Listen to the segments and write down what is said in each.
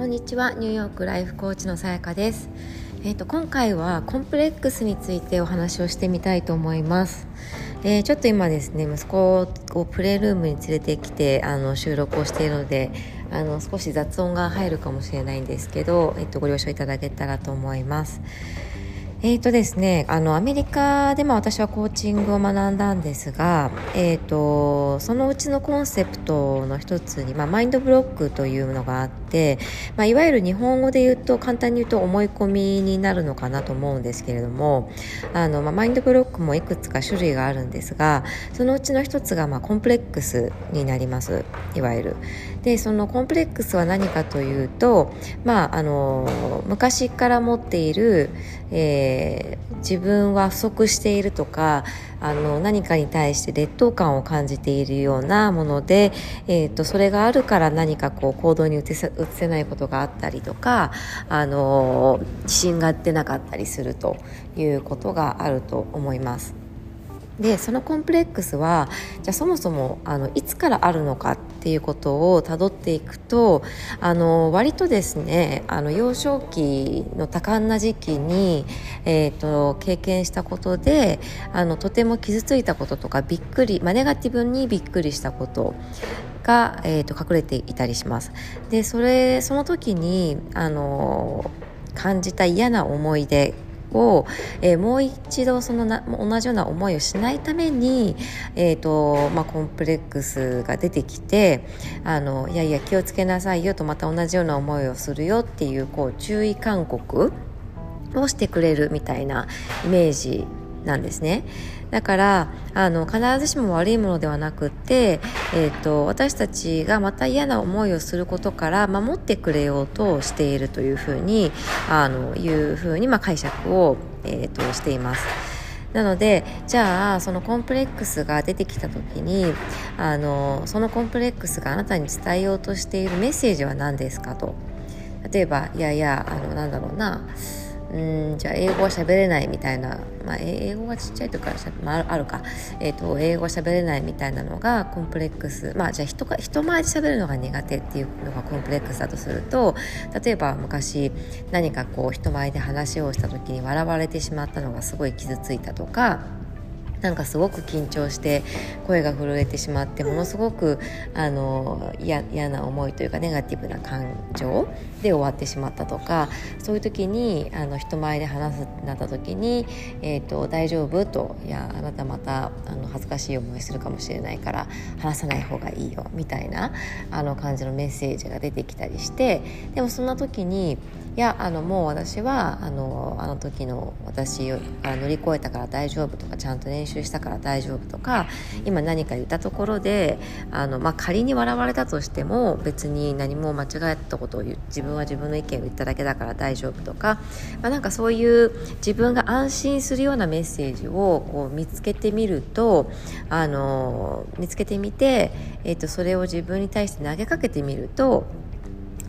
こんにちは。ニューヨークライフコーチのさやかです。えーと、今回はコンプレックスについてお話をしてみたいと思います、えー、ちょっと今ですね息子をプレールームに連れてきてあの収録をしているのであの少し雑音が入るかもしれないんですけど、えーとご了承いただけたらと思います。えーとですね、あのアメリカでも私はコーチングを学んだんですが、えーと、そのうちのコンセプトの一つに、まあ、マインドブロックというのがあって、まあ、いわゆる日本語で言うと簡単に言うと思い込みになるのかなと思うんですけれどもあの、まあ、マインドブロックもいくつか種類があるんですがそのうちの一つが、まあ、コンプレックスになりますいわゆる。でそのコンプレックスは何かというと、まあ、あの昔から持っている、えー、自分は不足しているとかあの何かに対して劣等感を感じているようなもので、えーと、それがあるから何かこう行動に移せ移せないことがあったりとかあの自信が出なかったりするということがあると思います。でそのコンプレックスはじゃあそもそもあのいつからあるのかっていうことをたどっていくとあの割とですねあの幼少期の多感な時期に、えーと、経験したことであのとても傷ついたこととかびっくり、まあ、ネガティブにびっくりしたことが、えーと、と隠れていたりします。でそれその時にあの感じた嫌な思い出を、えー、もう一度そのな同じような思いをしないために、えーとまあ、コンプレックスが出てきてあのいやいや気をつけなさいよとまた同じような思いをするよっていうこう注意勧告をしてくれるみたいなイメージなんですね。だからあの必ずしも悪いものではなくて、えーと、私たちがまた嫌な思いをすることから守ってくれようとしているというふうにあのいうふうに、まあ、解釈を、えーと、としています。なのでじゃあそのコンプレックスが出てきた時にあのそのコンプレックスがあなたに伝えようとしているメッセージは何ですかと例えばいやいやあのなんだろうなうんじゃあ英語は喋れないみたいな、まあ、英語がちっちゃい時からまあ、あるか、えーと、英語は喋れないみたいなのがコンプレックス。まあじゃあ人か人前で喋るのが苦手っていうのがコンプレックスだとすると例えば昔何かこう人前で話をした時に笑われてしまったのがすごい傷ついたとかなんかすごく緊張して声が震えてしまってものすごくあの嫌な思いというかネガティブな感情で終わってしまったとかそういう時にあの人前で話すなった時に、えーと「大丈夫?」と「いやあなたまたあの恥ずかしい思いするかもしれないから話さない方がいいよ」みたいなあの感じのメッセージが出てきたりしてでもそんな時にいやあのもう私はあのあの時の私を乗り越えたから大丈夫とかちゃんと練習したから大丈夫とか今何か言ったところであの、まあ、仮に笑われたとしても別に何も間違ったことを自分は自分の意見を言っただけだから大丈夫とか、まあ、なんかそういう自分が安心するようなメッセージをこう見つけてみるとあの見つけてみて、えー、とそれを自分に対して投げかけてみると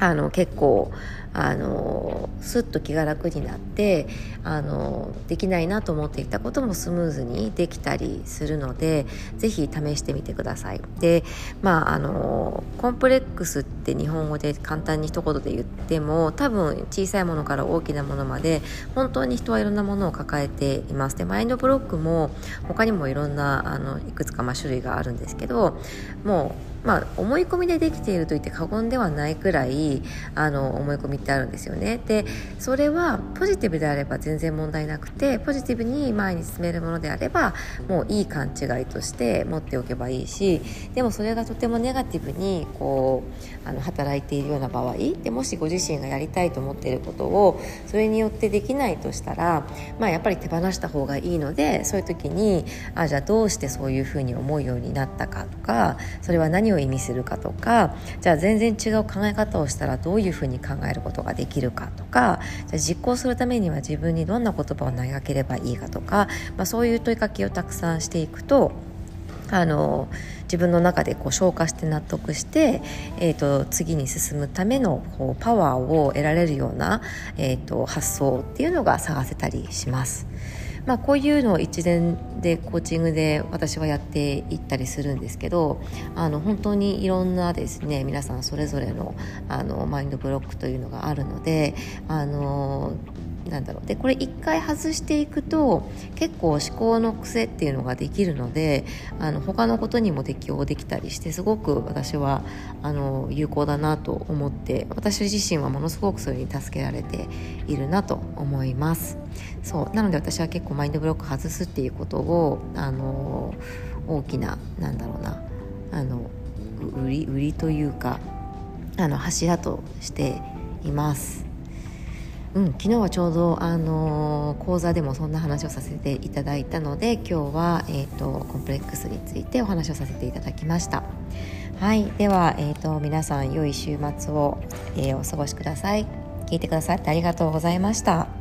あの結構あのすっと気が楽になってあのできないなと思っていたこともスムーズにできたりするのでぜひ試してみてください。でまああのコンプレックスって日本語で簡単に一言で言っても多分小さいものから大きなものまで本当に人はいろんなものを抱えています。でマインドブロックも他にもいろんなあのいくつかま種類があるんですけどもうまあ、思い込みでできていると言って過言ではないくらいあの思い込みってあるんですよね。でそれはポジティブであれば全然問題なくてポジティブに前に進めるものであればもういい勘違いとして持っておけばいいしでもそれがとてもネガティブにこうあの働いているような場合でもしご自身がやりたいと思っていることをそれによってできないとしたら、まあ、やっぱり手放した方がいいのでそういう時にあじゃあどうしてそういうふうに思うようになったかとかそれは何を意味するかとかじゃあ全然違う考え方をしたらどういうふうに考えることができるかとかじゃあ実行するためには自分にどんな言葉を投げかければいいかとか、まあ、そういう問いかけをたくさんしていくとあの自分の中でこう消化して納得して、えーと、次に進むためのこうパワーを得られるような、えーと発想っていうのが探せたりします。まあ、こういうのを一連でコーチングで私はやっていったりするんですけどあの本当にいろんなですね皆さんそれぞれのあのマインドブロックというのがあるのであのなんだろう。でこれ一回外していくと結構思考の癖っていうのができるのであの他のことにも適応できたりしてすごく私はあの有効だなと思って私自身はものすごくそれに助けられているなと思います。そう。なので私は結構マインドブロック外すっていうことをあの大きななんだろうなあの売り売りというかあの柱としています。うん、昨日はちょうど、あのー、講座でもそんな話をさせていただいたので今日は、えーと、コンプレックスについてお話をさせていただきました。はいでは、えーと、皆さん良い週末を、えー、お過ごしください。聞いてくださってありがとうございました。